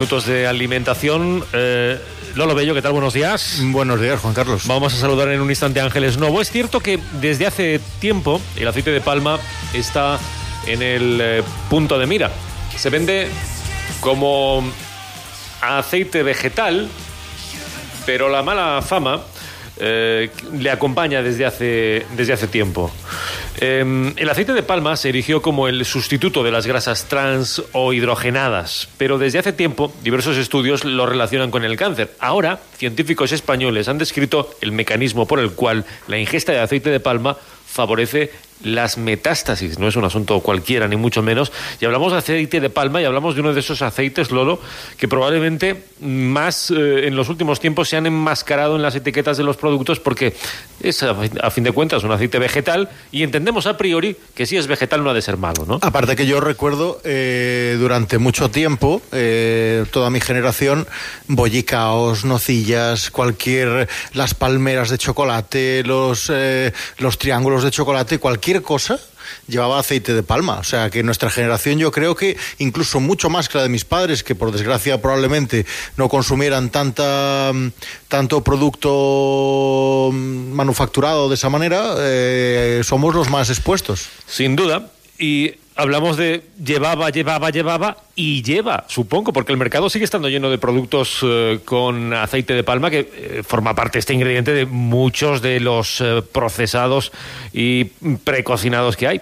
Minutos de alimentación. Eh, Lolo Bello, ¿qué tal? Buenos días. Buenos días, Juan Carlos. Vamos a saludar en un instante a Ángeles Novo. Es cierto que desde hace tiempo el aceite de palma está en el eh, punto de mira. Se vende como aceite vegetal, pero la mala fama eh, le acompaña desde hace, desde hace tiempo. Eh, el aceite de palma se erigió como el sustituto de las grasas trans o hidrogenadas, pero desde hace tiempo diversos estudios lo relacionan con el cáncer. Ahora, científicos españoles han descrito el mecanismo por el cual la ingesta de aceite de palma favorece las metástasis. No es un asunto cualquiera, ni mucho menos. Y hablamos de aceite de palma y hablamos de uno de esos aceites, Lolo, que probablemente más eh, en los últimos tiempos se han enmascarado en las etiquetas de los productos porque es, a fin de cuentas, un aceite vegetal y entendemos a priori que si es vegetal no ha de ser malo, ¿no? Aparte que yo recuerdo eh, durante mucho tiempo, eh, toda mi generación, bollicaos, nocillas, cualquier, las palmeras de chocolate, los, los triángulos de chocolate, cualquier cosa llevaba aceite de palma. O sea que nuestra generación yo creo que incluso mucho más que la de mis padres, que por desgracia probablemente no consumieran tanta, tanto producto manufacturado de esa manera, eh, somos los más expuestos. Sin duda. Y hablamos de llevaba, llevaba, llevaba y lleva, supongo, porque el mercado sigue estando lleno de productos eh, con aceite de palma que eh, forma parte este ingrediente de muchos de los eh, procesados y precocinados que hay.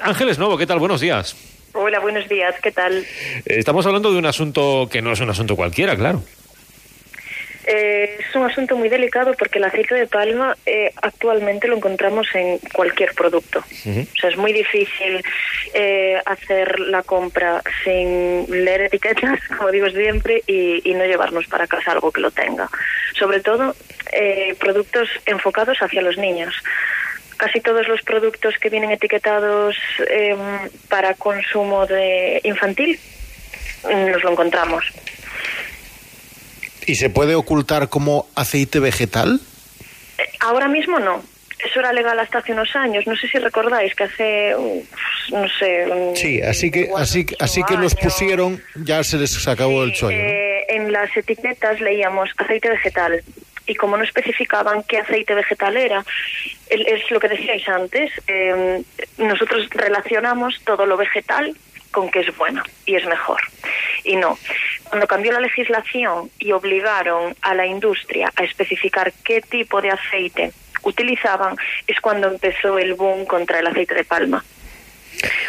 Ángeles Novo, ¿qué tal? Buenos días. Hola, buenos días, ¿qué tal? estamos hablando de un asunto que no es un asunto cualquiera, claro. Eh, es un asunto muy delicado porque el aceite de palma eh, actualmente lo encontramos en cualquier producto. O sea, es muy difícil eh, hacer la compra sin leer etiquetas, como digo siempre, y, y, no llevarnos para casa algo que lo tenga. Sobre todo, productos enfocados hacia los niños. Casi todos los productos que vienen etiquetados em, para consumo de infantil nos lo encontramos. ¿Y se puede ocultar como aceite vegetal? Eh, ahora mismo no. Eso era legal hasta hace unos años. No sé si recordáis que hace, no sé. Sí, así que así, así que los pusieron, ya se les acabó el chollo. Eh, en las etiquetas leíamos aceite vegetal y como no especificaban qué aceite vegetal era, es lo que decíais antes, eh, nosotros relacionamos todo lo vegetal con que es bueno y es mejor. Y no, cuando cambió la legislación y obligaron a la industria a especificar qué tipo de aceite utilizaban, es cuando empezó el boom contra el aceite de palma.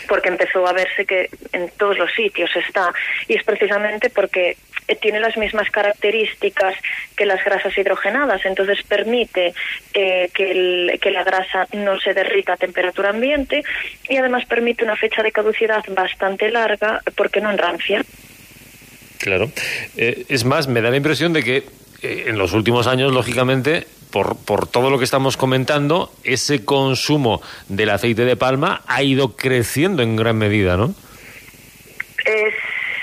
Porque empezó a verse que en todos los sitios está. Y es precisamente porque tiene las mismas características que las grasas hidrogenadas, entonces permite eh, que, que la grasa no se derrita a temperatura ambiente y además permite una fecha de caducidad bastante larga porque no enrancia. Claro. Eh, es más, me da la impresión de que eh, en los últimos años, lógicamente, por, por, todo lo que estamos comentando, ese consumo del aceite de palma ha ido creciendo en gran medida, ¿no? Eh,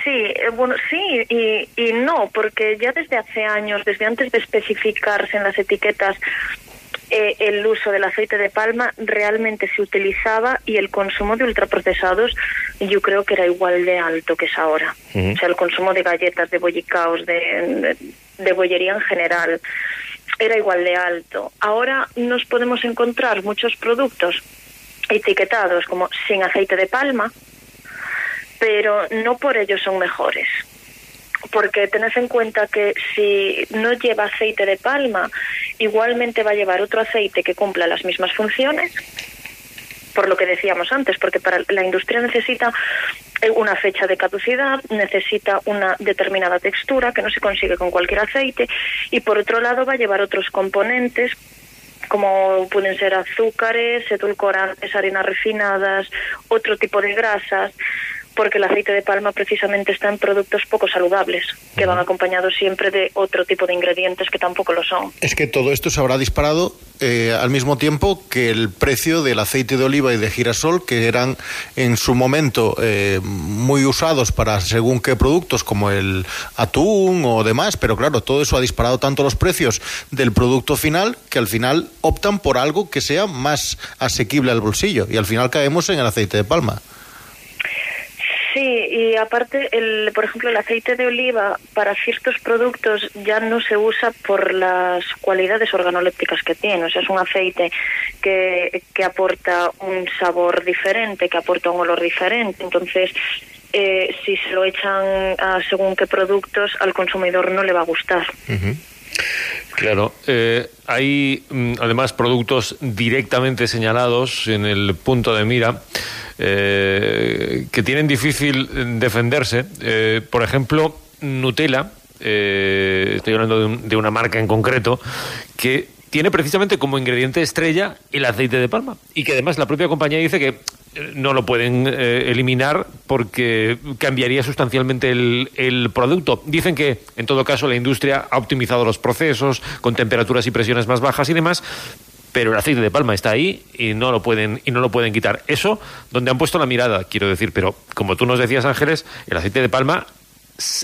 sí, bueno, sí y, y no, porque ya desde hace años, desde antes de especificarse en las etiquetas eh, el uso del aceite de palma realmente se utilizaba y el consumo de ultraprocesados yo creo que era igual de alto que es ahora. O sea, el consumo de galletas, de bollicaos, de, de, bollería en general era igual de alto. Ahora nos podemos encontrar muchos productos etiquetados como sin aceite de palma, pero no por ello son mejores porque tenés en cuenta que si no lleva aceite de palma, igualmente va a llevar otro aceite que cumpla las mismas funciones, por lo que decíamos antes, porque para la industria necesita una fecha de caducidad, necesita una determinada textura que no se consigue con cualquier aceite y por otro lado va a llevar otros componentes como pueden ser azúcares, edulcorantes, harinas refinadas, otro tipo de grasas porque el aceite de palma precisamente está en productos poco saludables, que van acompañados siempre de otro tipo de ingredientes que tampoco lo son. Es que todo esto se habrá disparado eh, al mismo tiempo que el precio del aceite de oliva y de girasol, que eran en su momento eh, muy usados para según qué productos, como el atún o demás, pero claro, todo eso ha disparado tanto los precios del producto final que al final optan por algo que sea más asequible al bolsillo y al final caemos en el aceite de palma. Sí, y aparte, el, por ejemplo, el aceite de oliva para ciertos productos ya no se usa por las cualidades organolépticas que tiene. O sea, es un aceite que, que aporta un sabor diferente, que aporta un olor diferente. Entonces, eh, si se lo echan a según qué productos, al consumidor no le va a gustar. Claro, eh, hay mm, además productos directamente señalados en el punto de mira eh, que tienen difícil defenderse. Eh, por ejemplo, Nutella, eh, estoy hablando de, un- de una marca en concreto, que tiene precisamente como ingrediente estrella el aceite de palma y que además la propia compañía dice que no lo pueden eliminar porque cambiaría sustancialmente el producto. Dicen que, en todo caso, la industria ha optimizado los procesos con temperaturas y presiones más bajas y demás, pero el aceite de palma está ahí y no lo pueden y no lo pueden quitar. Eso donde han puesto la mirada, quiero decir, pero como tú nos decías, Ángeles, el aceite de palma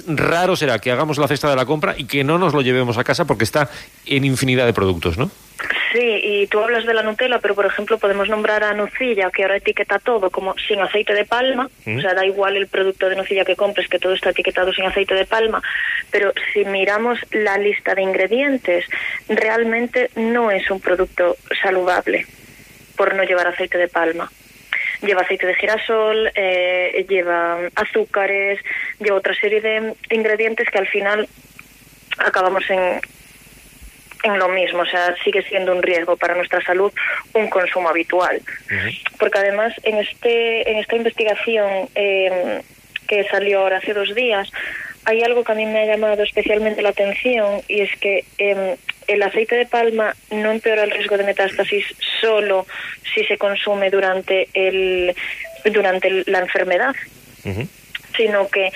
raro será que hagamos la cesta de la compra y que no nos lo llevemos a casa porque está en infinidad de productos, ¿no? Sí, y tú hablas de la Nutella, pero por ejemplo podemos nombrar a Nucilla, que ahora etiqueta todo como sin aceite de palma, Mm. o sea, da igual el producto de Nucilla que compres, que todo está etiquetado sin aceite de palma, pero si miramos la lista de ingredientes, realmente no es un producto saludable por no llevar aceite de palma. Lleva aceite de girasol, eh, lleva azúcares, lleva otra serie de ingredientes que al final acabamos en, en lo mismo, o sea, sigue siendo un riesgo para nuestra salud un consumo habitual. Porque además en este en esta investigación eh, que salió ahora hace dos días hay algo que a mí me ha llamado especialmente la atención y es que eh, el aceite de palma no empeora el riesgo de metástasis solo si se consume durante el durante la enfermedad, sino que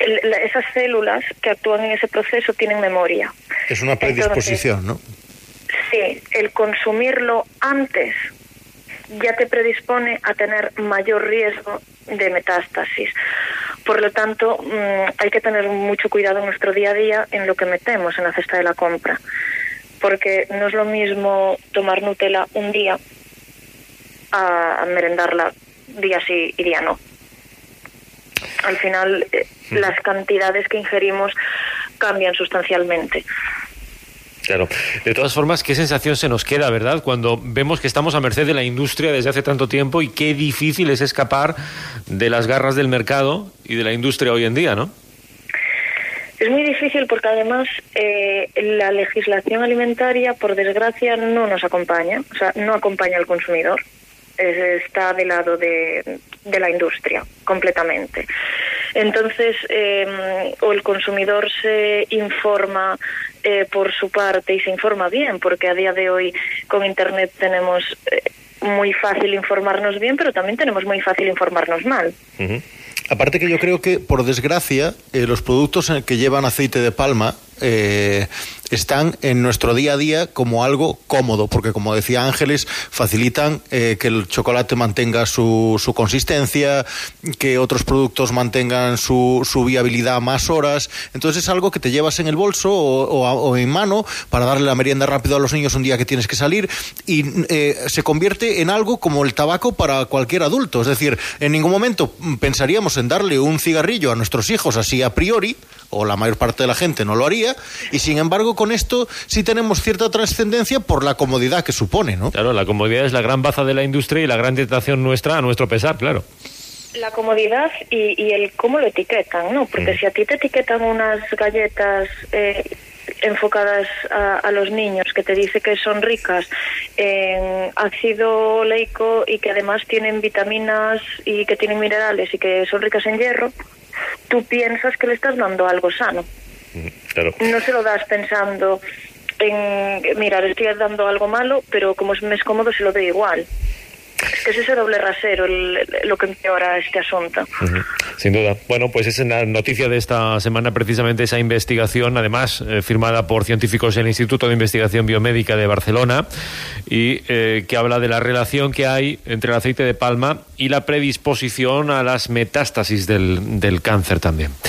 esas células que actúan en ese proceso tienen memoria. Es una predisposición, ¿no? Sí, el consumirlo antes ya te predispone a tener mayor riesgo de metástasis. Por lo tanto, mm, hay que tener mucho cuidado en nuestro día a día en lo que metemos en la cesta de la compra. Porque no es lo mismo tomar Nutella un día a merendarla día sí y día no. Al final, eh, las cantidades que ingerimos cambian sustancialmente. Claro. De todas formas, qué sensación se nos queda, ¿verdad? Cuando vemos que estamos a merced de la industria desde hace tanto tiempo y qué difícil es escapar de las garras del mercado y de la industria hoy en día, ¿no? Es muy difícil porque además eh, la legislación alimentaria, por desgracia, no nos acompaña, o sea, no acompaña al consumidor. Es- está del lado de, de la industria, completamente. Entonces, eh, o el consumidor se informa eh, por su parte y se informa bien, porque a día de hoy con Internet tenemos eh, muy fácil informarnos bien, pero también tenemos muy fácil informarnos mal. Aparte que yo creo que, por desgracia, eh, los productos en- que llevan aceite de palma eh, están en nuestro día a día como algo cómodo, porque como decía Ángeles, facilitan eh, que el chocolate mantenga su, su consistencia, que otros productos mantengan su, su viabilidad más horas. Entonces es algo que te llevas en el bolso o, en mano para darle la merienda rápido a los niños un día que tienes que salir y eh, se convierte en algo como el tabaco para cualquier adulto. Es decir, en ningún momento pensaríamos en darle un cigarrillo a nuestros hijos así a priori, o la mayor parte de la gente no lo haría, y sin embargo con esto sí tenemos cierta trascendencia por la comodidad que supone, ¿no? Claro, la comodidad es la gran baza de la industria y la gran tentación nuestra a nuestro pesar, claro. La comodidad y, y el cómo lo etiquetan, ¿no? Porque si a ti te etiquetan unas galletas eh, enfocadas a, a los niños que te dice que son ricas en ácido oleico y que además tienen vitaminas y que tienen minerales y que son ricas en hierro, tú piensas que le estás dando algo sano. Claro. No se lo das pensando en, mira, le estoy dando algo malo, pero como es, me es cómodo se lo doy igual. Es que es ese doble rasero el- lo que empeora este asunto. Sin duda. Bueno, pues es la noticia de esta semana precisamente esa investigación, además eh, firmada por científicos del Instituto de Investigación Biomédica de Barcelona y eh, que habla de la relación que hay entre el aceite de palma y la predisposición a las metástasis del, del cáncer también.